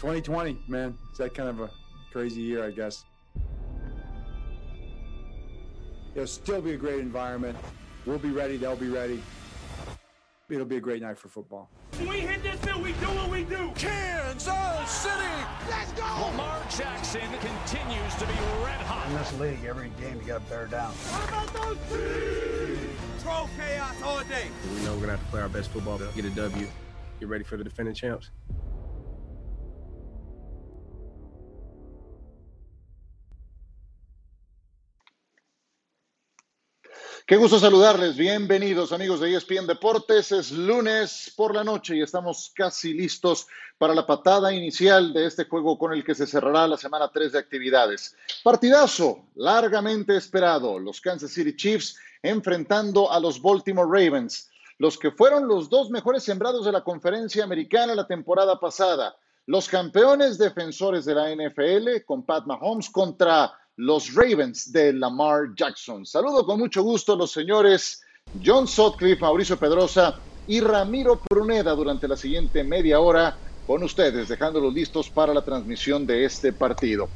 2020, man. It's that kind of a crazy year, I guess. It'll still be a great environment. We'll be ready. They'll be ready. It'll be a great night for football. When we hit this field, we do what we do. Kansas City. Let's go. Lamar Jackson continues to be red hot. In this league, every game you got to bear down. What about those teams? Troll chaos all day. We know we're gonna have to play our best football to get a W. Get ready for the defending champs. Qué gusto saludarles. Bienvenidos amigos de ESPN Deportes. Es lunes por la noche y estamos casi listos para la patada inicial de este juego con el que se cerrará la semana 3 de actividades. Partidazo largamente esperado. Los Kansas City Chiefs enfrentando a los Baltimore Ravens, los que fueron los dos mejores sembrados de la conferencia americana la temporada pasada. Los campeones defensores de la NFL con Pat Mahomes contra los Ravens de Lamar Jackson. Saludo con mucho gusto a los señores John Sutcliffe, Mauricio Pedrosa y Ramiro Pruneda durante la siguiente media hora con ustedes, dejándolos listos para la transmisión de este partido.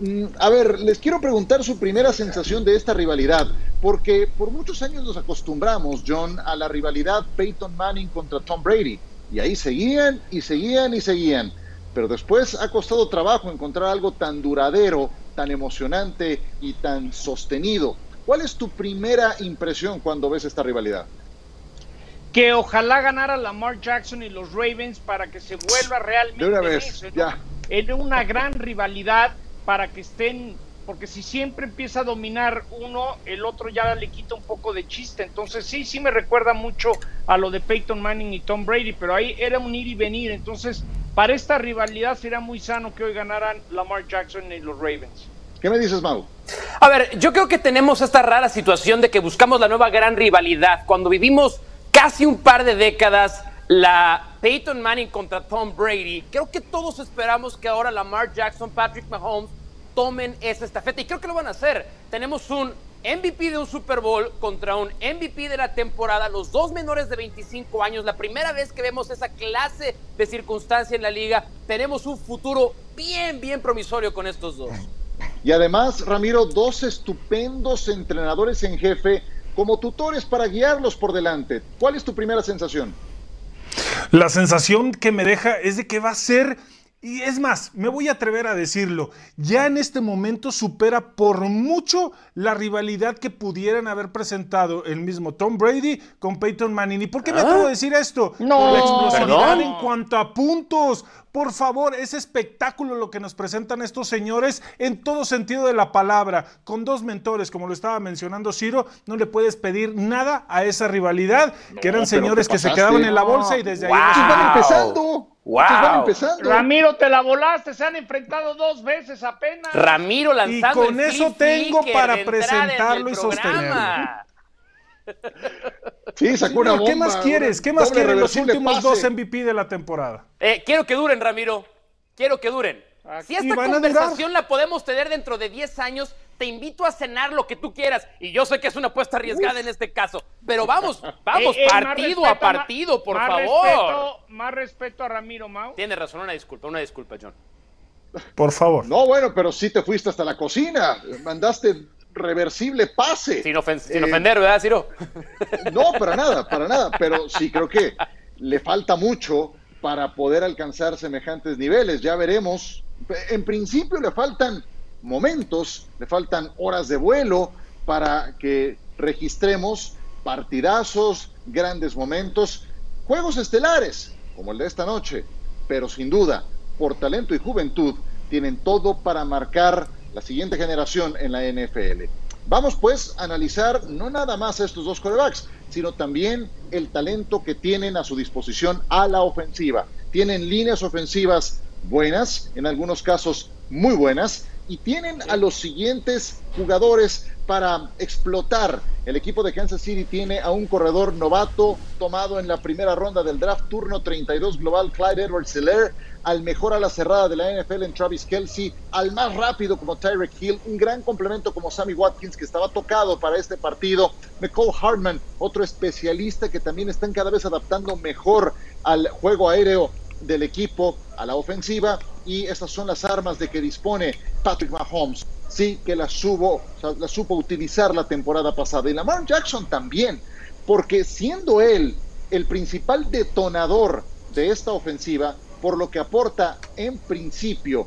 Mm, a ver, les quiero preguntar su primera sensación de esta rivalidad, porque por muchos años nos acostumbramos, John, a la rivalidad Peyton Manning contra Tom Brady, y ahí seguían y seguían y seguían, pero después ha costado trabajo encontrar algo tan duradero tan emocionante y tan sostenido. ¿Cuál es tu primera impresión cuando ves esta rivalidad? Que ojalá ganara Lamar Jackson y los Ravens para que se vuelva realmente de una vez, ya. en una gran rivalidad para que estén, porque si siempre empieza a dominar uno, el otro ya le quita un poco de chiste. Entonces sí, sí me recuerda mucho a lo de Peyton Manning y Tom Brady, pero ahí era un ir y venir. Entonces para esta rivalidad sería muy sano que hoy ganaran Lamar Jackson y los Ravens. ¿Qué me dices, Mau? A ver, yo creo que tenemos esta rara situación de que buscamos la nueva gran rivalidad. Cuando vivimos casi un par de décadas la Peyton Manning contra Tom Brady, creo que todos esperamos que ahora Lamar Jackson, Patrick Mahomes tomen esa estafeta y creo que lo van a hacer. Tenemos un MVP de un Super Bowl contra un MVP de la temporada, los dos menores de 25 años, la primera vez que vemos esa clase de circunstancia en la liga, tenemos un futuro bien, bien promisorio con estos dos. Y además, Ramiro, dos estupendos entrenadores en jefe como tutores para guiarlos por delante. ¿Cuál es tu primera sensación? La sensación que me deja es de que va a ser y es más, me voy a atrever a decirlo, ya en este momento supera por mucho la rivalidad que pudieran haber presentado el mismo Tom Brady con Peyton Manning. ¿Y por qué me atrevo a decir esto? No, por la explosividad perdón. en cuanto a puntos. Por favor, es espectáculo lo que nos presentan estos señores en todo sentido de la palabra. Con dos mentores, como lo estaba mencionando Ciro, no le puedes pedir nada a esa rivalidad, que eran señores que se quedaban en la bolsa y desde Wow. ahí... Estos van empezando. Wow. Estos van empezando. Ramiro, te la volaste, se han enfrentado dos veces apenas. Ramiro lanzando Y con el eso tengo para presentarlo y sostenerlo. Sí, sacó una ¿Qué más quieres? ¿Qué más quieren los últimos pase. dos MVP de la temporada? Eh, quiero que duren, Ramiro. Quiero que duren. Si Y esta conversación la podemos tener dentro de 10 años, te invito a cenar lo que tú quieras. Y yo sé que es una apuesta arriesgada en este caso. Pero vamos, vamos, Eh, eh, más partido respeto, a partido, por más favor. respeto- más respeto a Ramiro Mau. Tienes razón, una disculpa, una disculpa, John. Por favor. No, bueno, pero sí te fuiste hasta la cocina. Mandaste reversible pase. Sin, ofen- sin Eh, ofender, ¿verdad, Ciro? No, para nada, para nada. Pero sí creo que le falta mucho para poder alcanzar semejantes niveles. Ya veremos. En principio le faltan momentos, le faltan horas de vuelo para que registremos partidazos, grandes momentos, juegos estelares, como el de esta noche. Pero sin duda, por talento y juventud, tienen todo para marcar la siguiente generación en la NFL. Vamos pues a analizar no nada más a estos dos corebacks, sino también el talento que tienen a su disposición a la ofensiva. Tienen líneas ofensivas buenas, en algunos casos muy buenas, y tienen a los siguientes jugadores para explotar. El equipo de Kansas City tiene a un corredor novato tomado en la primera ronda del draft turno 32 global, Clyde edwards helaire al mejor a la cerrada de la NFL en Travis Kelsey, al más rápido como Tyreek Hill, un gran complemento como Sammy Watkins que estaba tocado para este partido, McCall Hartman, otro especialista que también están cada vez adaptando mejor al juego aéreo del equipo a la ofensiva y estas son las armas de que dispone Patrick Mahomes. Sí, que las, subo, las supo utilizar la temporada pasada. Y Lamar Jackson también, porque siendo él el principal detonador de esta ofensiva, por lo que aporta en principio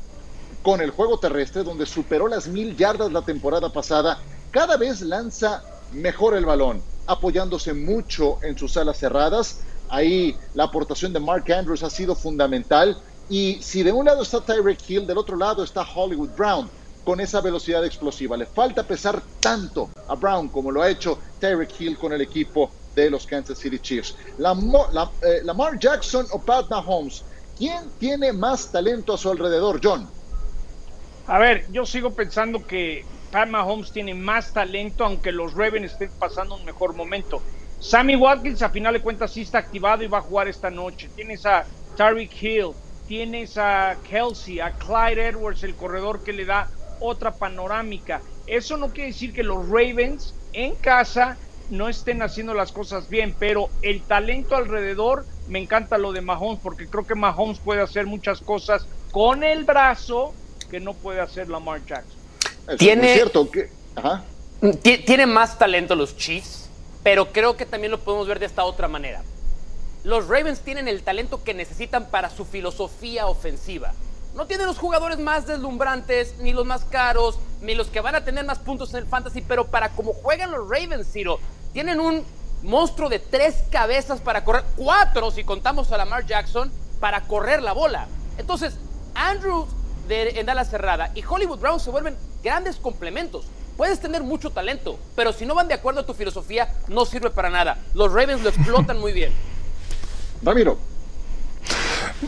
con el juego terrestre, donde superó las mil yardas la temporada pasada, cada vez lanza mejor el balón, apoyándose mucho en sus alas cerradas. Ahí la aportación de Mark Andrews ha sido fundamental. Y si de un lado está Tyreek Hill, del otro lado está Hollywood Brown con esa velocidad explosiva. Le falta pesar tanto a Brown como lo ha hecho Tyreek Hill con el equipo de los Kansas City Chiefs. Eh, Lamar Jackson o Pat Mahomes, ¿quién tiene más talento a su alrededor, John? A ver, yo sigo pensando que Pat Mahomes tiene más talento, aunque los Ravens estén pasando un mejor momento. Sammy Watkins, a final de cuentas, sí está activado y va a jugar esta noche. Tienes a Tyreek Hill, tienes a Kelsey, a Clyde Edwards, el corredor que le da otra panorámica. Eso no quiere decir que los Ravens en casa no estén haciendo las cosas bien, pero el talento alrededor, me encanta lo de Mahomes, porque creo que Mahomes puede hacer muchas cosas con el brazo que no puede hacer Lamar Jackson. tiene, cierto que, tiene más talento los Chiefs, pero creo que también lo podemos ver de esta otra manera. Los Ravens tienen el talento que necesitan para su filosofía ofensiva. No tienen los jugadores más deslumbrantes, ni los más caros, ni los que van a tener más puntos en el fantasy, pero para como juegan los Ravens, Ciro, tienen un monstruo de tres cabezas para correr, cuatro si contamos a Lamar Jackson, para correr la bola. Entonces, Andrew de, en ala cerrada y Hollywood Brown se vuelven grandes complementos. Puedes tener mucho talento, pero si no van de acuerdo a tu filosofía, no sirve para nada. Los Ravens lo explotan muy bien. Ramiro.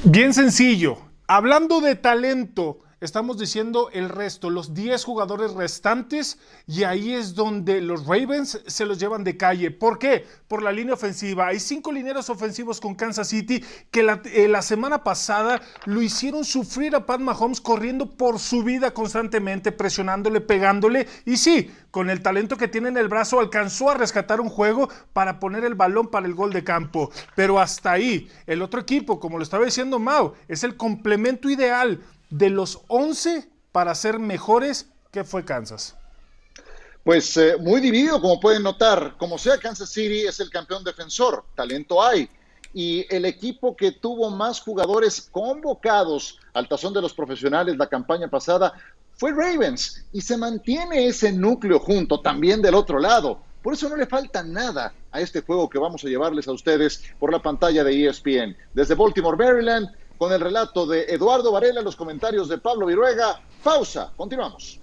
Bien sencillo. Hablando de talento, estamos diciendo el resto, los 10 jugadores restantes, y ahí es donde los Ravens se los llevan de calle. ¿Por qué? Por la línea ofensiva. Hay cinco lineros ofensivos con Kansas City que la, eh, la, semana pasada lo hicieron sufrir a Pat Mahomes corriendo por su vida constantemente, presionándole, pegándole, y sí, con el talento que tiene en el brazo alcanzó a rescatar un juego para poner el balón para el gol de campo. Pero hasta ahí, el otro equipo, como lo estaba diciendo Mau, es el complemento ideal de los 11 para ser mejores, ¿qué fue Kansas? Pues eh, muy dividido, como pueden notar. Como sea, Kansas City es el campeón defensor, talento hay. Y el equipo que tuvo más jugadores convocados al tazón de los profesionales la campaña pasada fue Ravens. Y se mantiene ese núcleo junto también del otro lado. Por eso no le falta nada a este juego que vamos a llevarles a ustedes por la pantalla de ESPN. Desde Baltimore, Maryland, con el relato de Eduardo Varela, los comentarios de Pablo Viruega. Pausa, continuamos.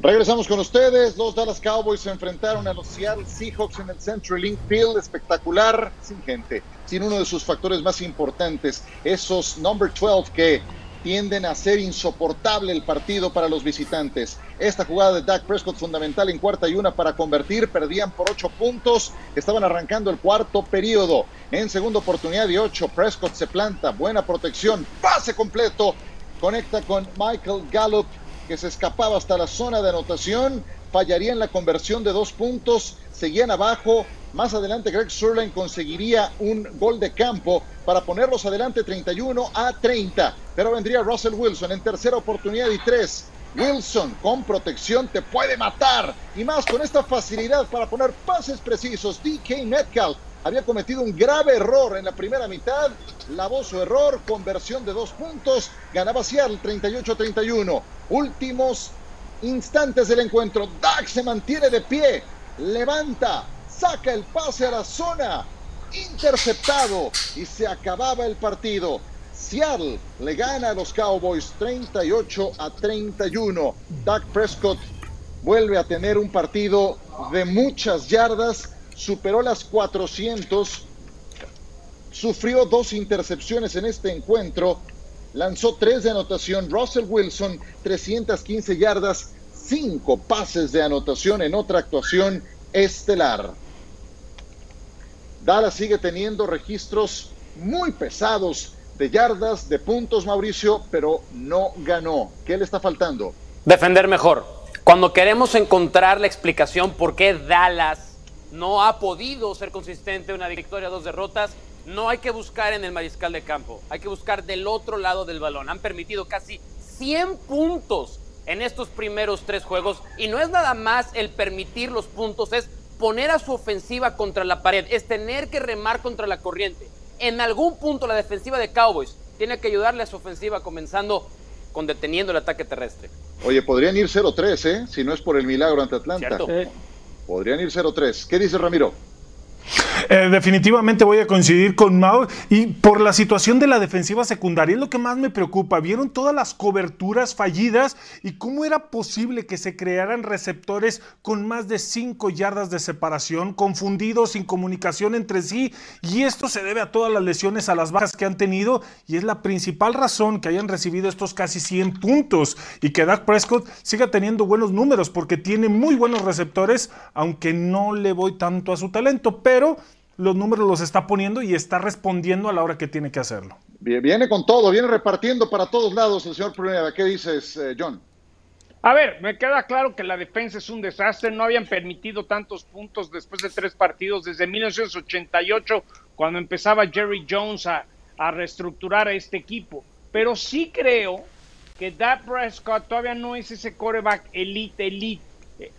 Regresamos con ustedes. Los Dallas Cowboys se enfrentaron a los Seattle Seahawks en el Central Link Field. Espectacular, sin gente, sin uno de sus factores más importantes, esos number 12 que tienden a ser insoportable el partido para los visitantes. Esta jugada de Dak Prescott fundamental en cuarta y una para convertir, perdían por ocho puntos, estaban arrancando el cuarto periodo. En segunda oportunidad de ocho, Prescott se planta, buena protección, pase completo, conecta con Michael Gallup que se escapaba hasta la zona de anotación, fallaría en la conversión de dos puntos, seguían abajo, más adelante Greg Surline conseguiría un gol de campo para ponerlos adelante 31 a 30. Pero vendría Russell Wilson en tercera oportunidad y tres. Wilson con protección te puede matar. Y más con esta facilidad para poner pases precisos. DK Metcalf había cometido un grave error en la primera mitad. Lavó su error, conversión de dos puntos. Ganaba Seattle 38-31. Últimos instantes del encuentro. Dak se mantiene de pie. Levanta saca el pase a la zona, interceptado y se acababa el partido. Seattle le gana a los Cowboys 38 a 31. Dak Prescott vuelve a tener un partido de muchas yardas, superó las 400, sufrió dos intercepciones en este encuentro, lanzó tres de anotación. Russell Wilson 315 yardas, cinco pases de anotación en otra actuación estelar. Dallas sigue teniendo registros muy pesados de yardas, de puntos, Mauricio, pero no ganó. ¿Qué le está faltando? Defender mejor. Cuando queremos encontrar la explicación por qué Dallas no ha podido ser consistente, una victoria, dos derrotas. No hay que buscar en el mariscal de campo, hay que buscar del otro lado del balón. Han permitido casi 100 puntos en estos primeros tres juegos y no es nada más el permitir los puntos, es poner a su ofensiva contra la pared, es tener que remar contra la corriente. En algún punto la defensiva de Cowboys tiene que ayudarle a su ofensiva comenzando con deteniendo el ataque terrestre. Oye, podrían ir 0-3, ¿eh? Si no es por el milagro ante Atlanta. ¿Cierto? Podrían ir 0-3. ¿Qué dice Ramiro? Eh, definitivamente voy a coincidir con Mao y por la situación de la defensiva secundaria es lo que más me preocupa. Vieron todas las coberturas fallidas y cómo era posible que se crearan receptores con más de 5 yardas de separación, confundidos, sin comunicación entre sí y esto se debe a todas las lesiones, a las bajas que han tenido y es la principal razón que hayan recibido estos casi 100 puntos y que Dak Prescott siga teniendo buenos números porque tiene muy buenos receptores, aunque no le voy tanto a su talento, pero los números los está poniendo y está respondiendo a la hora que tiene que hacerlo. Viene con todo, viene repartiendo para todos lados el señor Pruneda. ¿Qué dices, eh, John? A ver, me queda claro que la defensa es un desastre. No habían permitido tantos puntos después de tres partidos desde 1988, cuando empezaba Jerry Jones a, a reestructurar a este equipo. Pero sí creo que Dak Prescott todavía no es ese coreback elite, elite.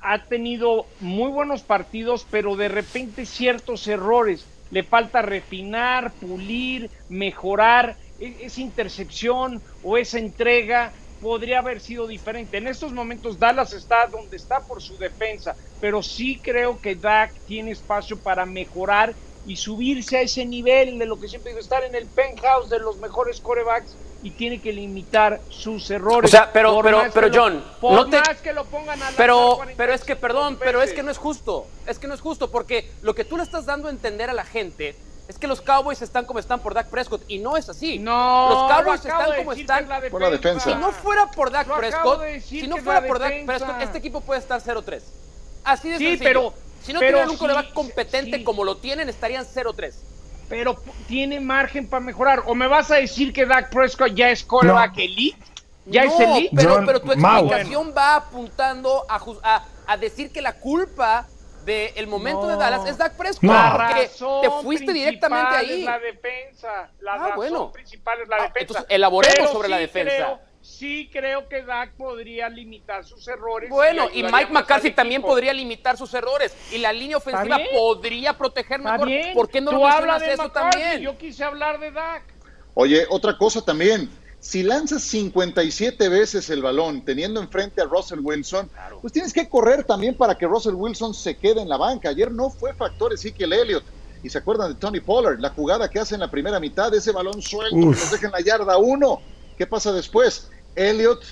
Ha tenido muy buenos partidos, pero de repente ciertos errores. Le falta refinar, pulir, mejorar. E- Esa intercepción o esa entrega podría haber sido diferente. En estos momentos Dallas está donde está por su defensa, pero sí creo que Dak tiene espacio para mejorar y subirse a ese nivel de lo que siempre digo, estar en el penthouse de los mejores corebacks y tiene que limitar sus errores. O sea, pero- Por pero- pero lo- John, por no te- más que lo pongan a Pero, pero es que, perdón, pero es que no es justo. Es que no es justo porque lo que tú le estás dando a entender a la gente es que los Cowboys están como están por Dak Prescott y no es así. No, los Cowboys están de como están. es la Por la defensa. Si no fuera por Dak Prescott, de si no fuera la por Dak. Prescott, este equipo puede estar 0-3. Así de Sí, sencillo. pero- si no tuvieran un sí, coreback competente sí. como lo tienen, estarían 0-3. Pero tiene margen para mejorar. ¿O me vas a decir que Dak Prescott ya es coreback No. elite? ¿Ya no, es elite? Pero, John, pero tu Mau. explicación va apuntando a, a, a decir que la culpa del momento de. Dallas es Dak Prescott. Porque razón te fuiste directamente ahí. Es la defensa. La Ah, razón bueno. principal es la Ah, defensa. entonces elaboremos Pero sobre la defensa. creo- sí creo que Dak podría limitar sus errores. Bueno, y Mike McCarthy también podría limitar sus errores. Y la línea ofensiva podría proteger mejor. bien. ¿Por qué no lo hablas de eso McCarthy, también? Yo quise hablar de Dak. Oye, otra cosa también. Si lanzas 57 veces el balón teniendo enfrente a Russell Wilson, pues tienes que correr también para que Russell Wilson se quede en la banca. Ayer no fue factor Ezekiel Elliott. Y se acuerdan de Tony Pollard, la jugada que hace en la primera mitad, ese balón suelto Uf. que nos deja en la yarda uno. ¿Qué pasa después? Elliott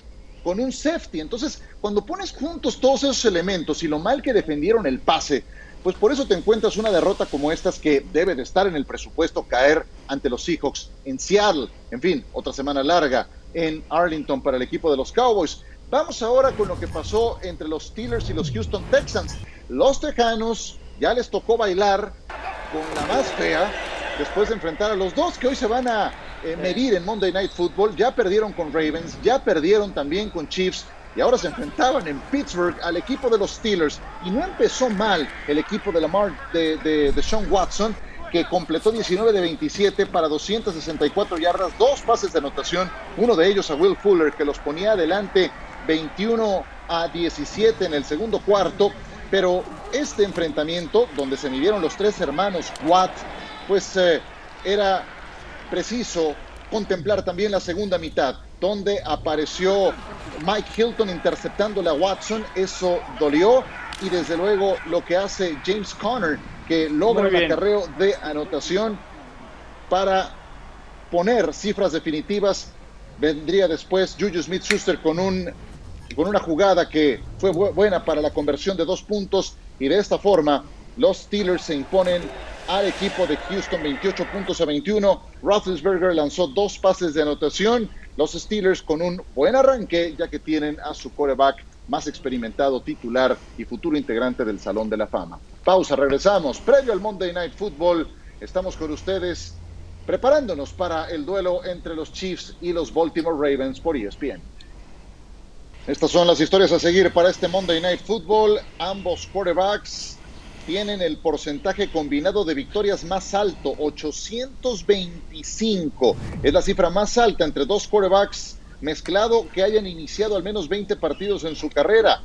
con un safety. Entonces, cuando pones juntos todos esos elementos y lo mal que defendieron el pase, pues por eso te encuentras una derrota como estas que debe de estar en el presupuesto caer ante los Seahawks en Seattle. En fin, otra semana larga en Arlington para el equipo de los Cowboys. Vamos ahora con lo que pasó entre los Steelers y los Houston Texans. Los Tejanos ya les tocó bailar con la más fea después de enfrentar a los dos que hoy se van a eh, medir en Monday Night Football. Ya perdieron con Ravens, ya perdieron también con Chiefs y ahora se enfrentaban en Pittsburgh al equipo de los Steelers y no empezó mal el equipo de Lamar de, de, de Sean Watson que completó 19 de 27 para 264 yardas, dos pases de anotación, uno de ellos a Will Fuller que los ponía adelante 21 a 17 en el segundo cuarto, pero este enfrentamiento donde se midieron los tres hermanos Watt, pues eh, era preciso contemplar también la segunda mitad, donde apareció Mike Hilton interceptándole a Watson, eso dolió, y desde luego lo que hace James Conner, que logra el acarreo de anotación para poner cifras definitivas. Vendría después Juju Smith Schuster con un con una jugada que fue bu- buena para la conversión de dos puntos y de esta forma los Steelers se imponen al equipo de Houston 28 puntos a 21. Roethlisberger lanzó dos pases de anotación. Los Steelers con un buen arranque ya que tienen a su quarterback más experimentado, titular y futuro integrante del Salón de la Fama. Pausa, regresamos. Previo al Monday Night Football, estamos con ustedes preparándonos para el duelo entre los Chiefs y los Baltimore Ravens por ESPN. Estas son las historias a seguir para este Monday Night Football. Ambos quarterbacks tienen el porcentaje combinado de victorias más alto, 825. Es la cifra más alta entre dos quarterbacks mezclado que hayan iniciado al menos 20 partidos en su carrera.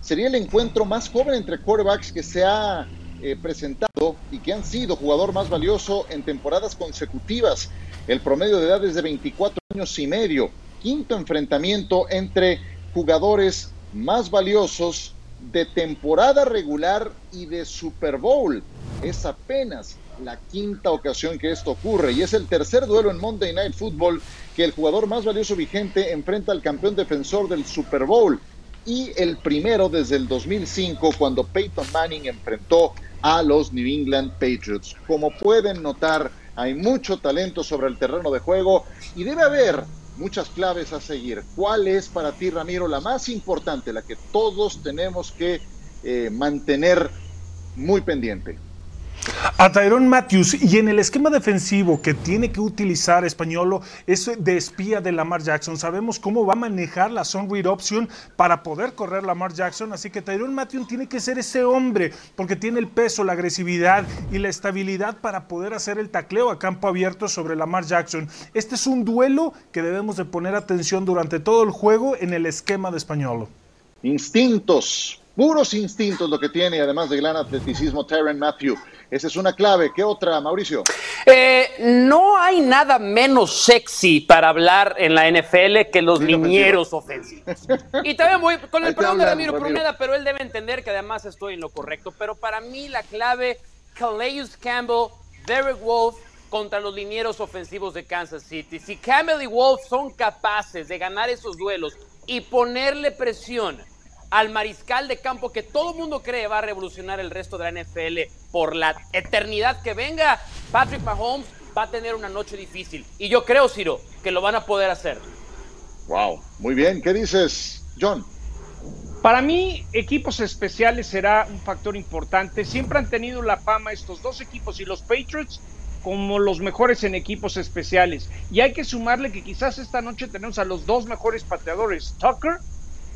Sería el encuentro más joven entre quarterbacks que se ha eh, presentado y que han sido jugador más valioso en temporadas consecutivas. El promedio de edad es de 24 años y medio. Quinto enfrentamiento entre jugadores más valiosos de temporada regular y de Super Bowl. Es apenas la quinta ocasión que esto ocurre y es el tercer duelo en Monday Night Football que el jugador más valioso vigente enfrenta al campeón defensor del Super Bowl y el primero desde el 2005 cuando Peyton Manning enfrentó a los New England Patriots. Como pueden notar, hay mucho talento sobre el terreno de juego y debe haber muchas claves a seguir. ¿Cuál es para ti, Ramiro, la más importante, la que todos tenemos que eh, mantener muy pendiente? A Tyrone Matthews y en el esquema defensivo que tiene que utilizar Españolo es de espía de Lamar Jackson. Sabemos cómo va a manejar la zone option para poder correr Lamar Jackson, así que Tyrone Matthews tiene que ser ese hombre porque tiene el peso, la agresividad y la estabilidad para poder hacer el tacleo a campo abierto sobre Lamar Jackson. Este es un duelo que debemos de poner atención durante todo el juego en el esquema de Españolo. Instintos, puros instintos lo que tiene, además de gran atleticismo, Tyron Matthew. Esa es una clave. ¿Qué otra, Mauricio? Eh, no hay nada menos sexy para hablar en la NFL que los linieros ofensivos. Y también voy con el perdón de Ramiro Pruneda, pero él debe entender que además estoy en lo correcto. Pero para mí la clave, Calais Campbell, Derek Wolf contra los linieros ofensivos de Kansas City. Si Campbell y Wolf son capaces de ganar esos duelos y ponerle presión al mariscal de campo que todo el mundo cree va a revolucionar el resto de la NFL por la eternidad que venga, Patrick Mahomes va a tener una noche difícil. Y yo creo, Ciro, que lo van a poder hacer. Wow, muy bien. ¿Qué dices, John? Para mí, equipos especiales será un factor importante. Siempre han tenido la fama estos dos equipos y los Patriots como los mejores en equipos especiales. Y hay que sumarle que quizás esta noche tenemos a los dos mejores pateadores, Tucker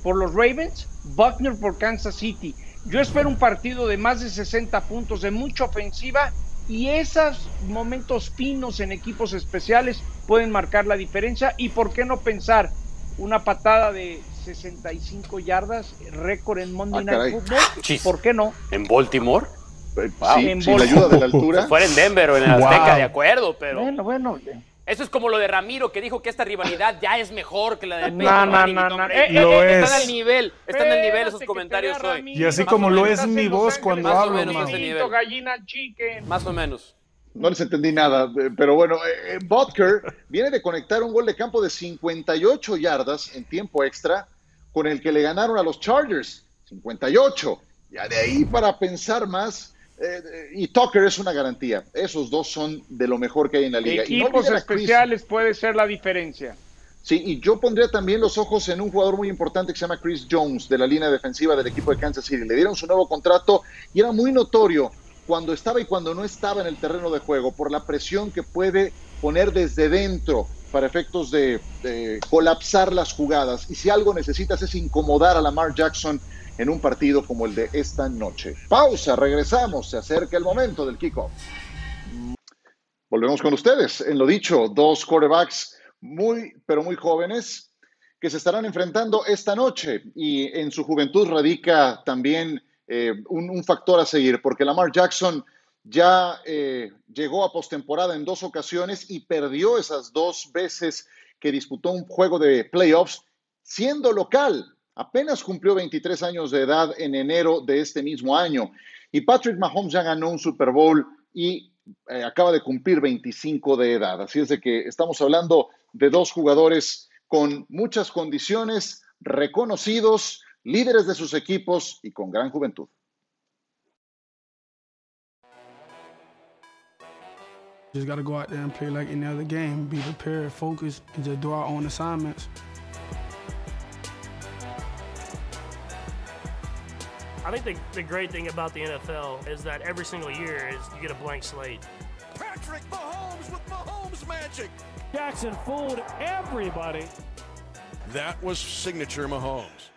por los Ravens, Buckner por Kansas City. Yo espero un partido de más de 60 puntos, de mucha ofensiva y esos momentos finos en equipos especiales pueden marcar la diferencia. Y por qué no pensar una patada de 65 yardas, récord en Monday Ah, Night Football. ¿Por qué no? ¿En Baltimore? Eh, Wow. sí, En sin la ayuda de la altura. Si fuera en Denver o en Azteca, de acuerdo, pero Bueno, bueno. Eso es como lo de Ramiro que dijo que esta rivalidad ya es mejor que la de No, Peyton no, no, no. Brady. Eh, eh, Lo Están es. al nivel, están al nivel esos comentarios hoy. Ramiro. Y así como o lo menos. es mi voz cuando más o hablo, menos ese nivel. Gallina chicken. Más o menos. No les entendí nada, eh, pero bueno, eh, eh, Butker viene de conectar un gol de campo de 58 yardas en tiempo extra, con el que le ganaron a los Chargers. 58. Ya de ahí para pensar más. Eh, y Tucker es una garantía. Esos dos son de lo mejor que hay en la liga. Y no Equipos a Chris- especiales puede ser la diferencia. Sí, y yo pondría también los ojos en un jugador muy importante que se llama Chris Jones, de la línea defensiva del equipo de Kansas City. Le dieron su nuevo contrato y era muy notorio cuando estaba y cuando no estaba en el terreno de juego por la presión que puede poner desde dentro para efectos de, de colapsar las jugadas. Y si algo necesitas es incomodar a Lamar Jackson en un partido como el de esta noche. Pausa, regresamos, se acerca el momento del kickoff. Volvemos con ustedes. En lo dicho, dos quarterbacks muy, pero muy jóvenes que se estarán enfrentando esta noche y en su juventud radica también eh, un, factor a seguir, porque Lamar Jackson ya eh, llegó a postemporada en dos ocasiones y perdió esas dos veces que disputó un juego de playoffs siendo local. Apenas cumplió 23 años de edad en enero de este mismo año. Y Patrick Mahomes ya ganó un Super Bowl y eh, acaba de cumplir 25 de edad. Así es de que estamos hablando de dos jugadores con muchas condiciones, reconocidos, líderes de sus equipos y con gran juventud. Just got to go out there and play like any other game. Be prepared, focus, and just do our own assignments. I think the, the great thing about the NFL is that every single year is you get a blank slate. Patrick Mahomes with Mahomes magic. Jackson fooled everybody. That was signature Mahomes.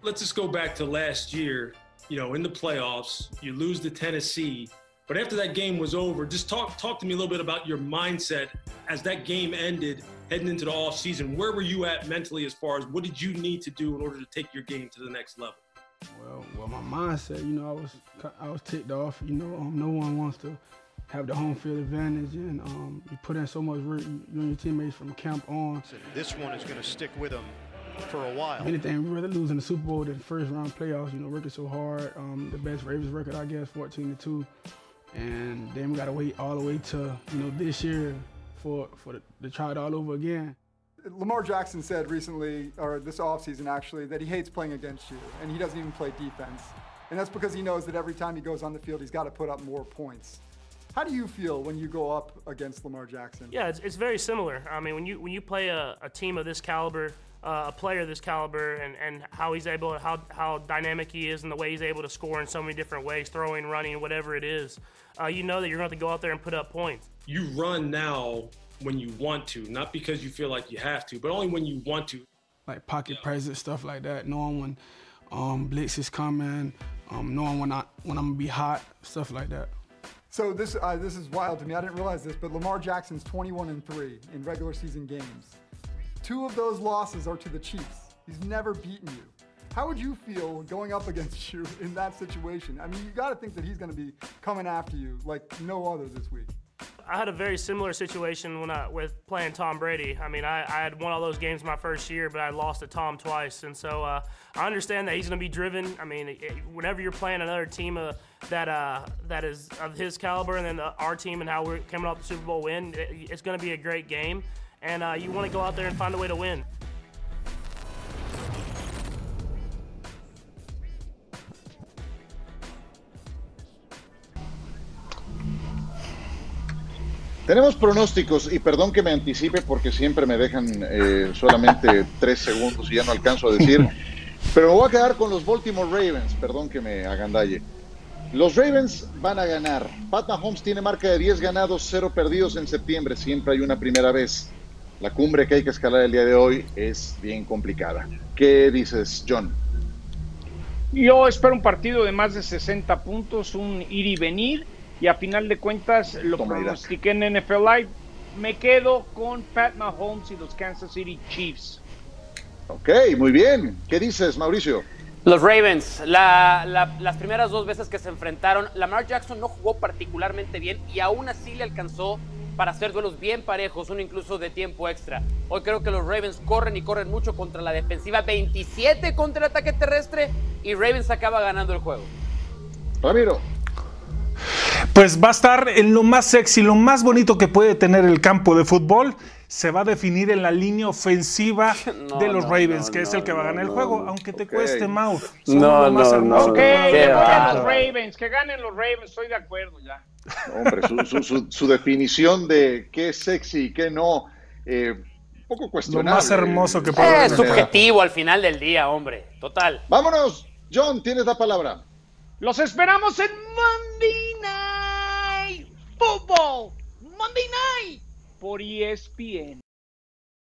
Let's just go back to last year. you know, in the playoffs. You lose to Tennessee. But after that game was over, just talk talk to me a little bit about your mindset as that game ended, heading into the off season. Where were you at mentally as far as what did you need to do in order to take your game to the next level? Well, well, my mindset, you know, I was I was ticked off. You know, um, no one wants to have the home field advantage, and um, you put in so much work, you, you and your teammates from camp on. This one is going to stick with them for a while. Anything, we rather lose in the Super Bowl than first round playoffs. You know, working so hard. Um, the best Ravens record, I guess, 14 to two, and then we got to wait all the way to you know this year for for the, to try it all over again. Lamar Jackson said recently, or this offseason actually, that he hates playing against you and he doesn't even play defense. And that's because he knows that every time he goes on the field, he's got to put up more points. How do you feel when you go up against Lamar Jackson? Yeah, it's, it's very similar. I mean, when you when you play a, a team of this caliber, uh, a player of this caliber, and, and how he's able, how how dynamic he is, and the way he's able to score in so many different ways, throwing, running, whatever it is, uh, you know that you're going to have to go out there and put up points. You run now when you want to, not because you feel like you have to, but only when you want to. Like pocket presence, stuff like that. Knowing when um, blitz is coming, um, knowing when I when I'm gonna be hot, stuff like that. So this uh, this is wild to me. I didn't realize this, but Lamar Jackson's 21 and three in regular season games. Two of those losses are to the Chiefs. He's never beaten you. How would you feel going up against you in that situation? I mean, you got to think that he's going to be coming after you like no other this week. I had a very similar situation when I with playing Tom Brady. I mean, I, I had won all those games my first year, but I lost to Tom twice, and so uh, I understand that he's going to be driven. I mean, it, whenever you're playing another team uh, that uh, that is of his caliber, and then the, our team and how we're coming off the Super Bowl win, it, it's going to be a great game, and uh, you want to go out there and find a way to win. Tenemos pronósticos y perdón que me anticipe porque siempre me dejan eh, solamente tres segundos y ya no alcanzo a decir, pero me voy a quedar con los Baltimore Ravens, perdón que me agandalle. Los Ravens van a ganar. Pat Mahomes tiene marca de 10 ganados, 0 perdidos en septiembre, siempre hay una primera vez. La cumbre que hay que escalar el día de hoy es bien complicada. ¿Qué dices, John? Yo espero un partido de más de 60 puntos, un ir y venir y a final de cuentas lo Toma, Irak. pronostiqué en NFL Live. Me quedo con Pat Mahomes y los Kansas City Chiefs. Ok, muy bien. ¿Qué dices, Mauricio? Los Ravens, la- la- las primeras dos veces que se enfrentaron, Lamar Jackson no jugó particularmente bien y aún así le alcanzó para hacer duelos bien parejos, uno incluso de tiempo extra. Hoy creo que los Ravens corren y corren mucho contra la defensiva, 27 contra el ataque terrestre y Ravens acaba ganando el juego. Ramiro. Pues va a estar en lo más sexy, lo más bonito que puede tener el campo de fútbol. Se va a definir en la línea ofensiva No, de los no, Ravens, no, que es el que va a ganar el juego, no. aunque te cueste, Mau. No, lo más no, hermoso no, Ok, que ganen los Ravens, que ganen los Ravens, estoy de acuerdo ya. Hombre, su, su- su- su definición de qué es sexy y qué no, eh, poco cuestionable. Lo más hermoso que de puede Es subjetivo al final del día, hombre. Total. Vámonos, John, tienes la palabra. Los esperamos en Night Football. Monday Night por ESPN.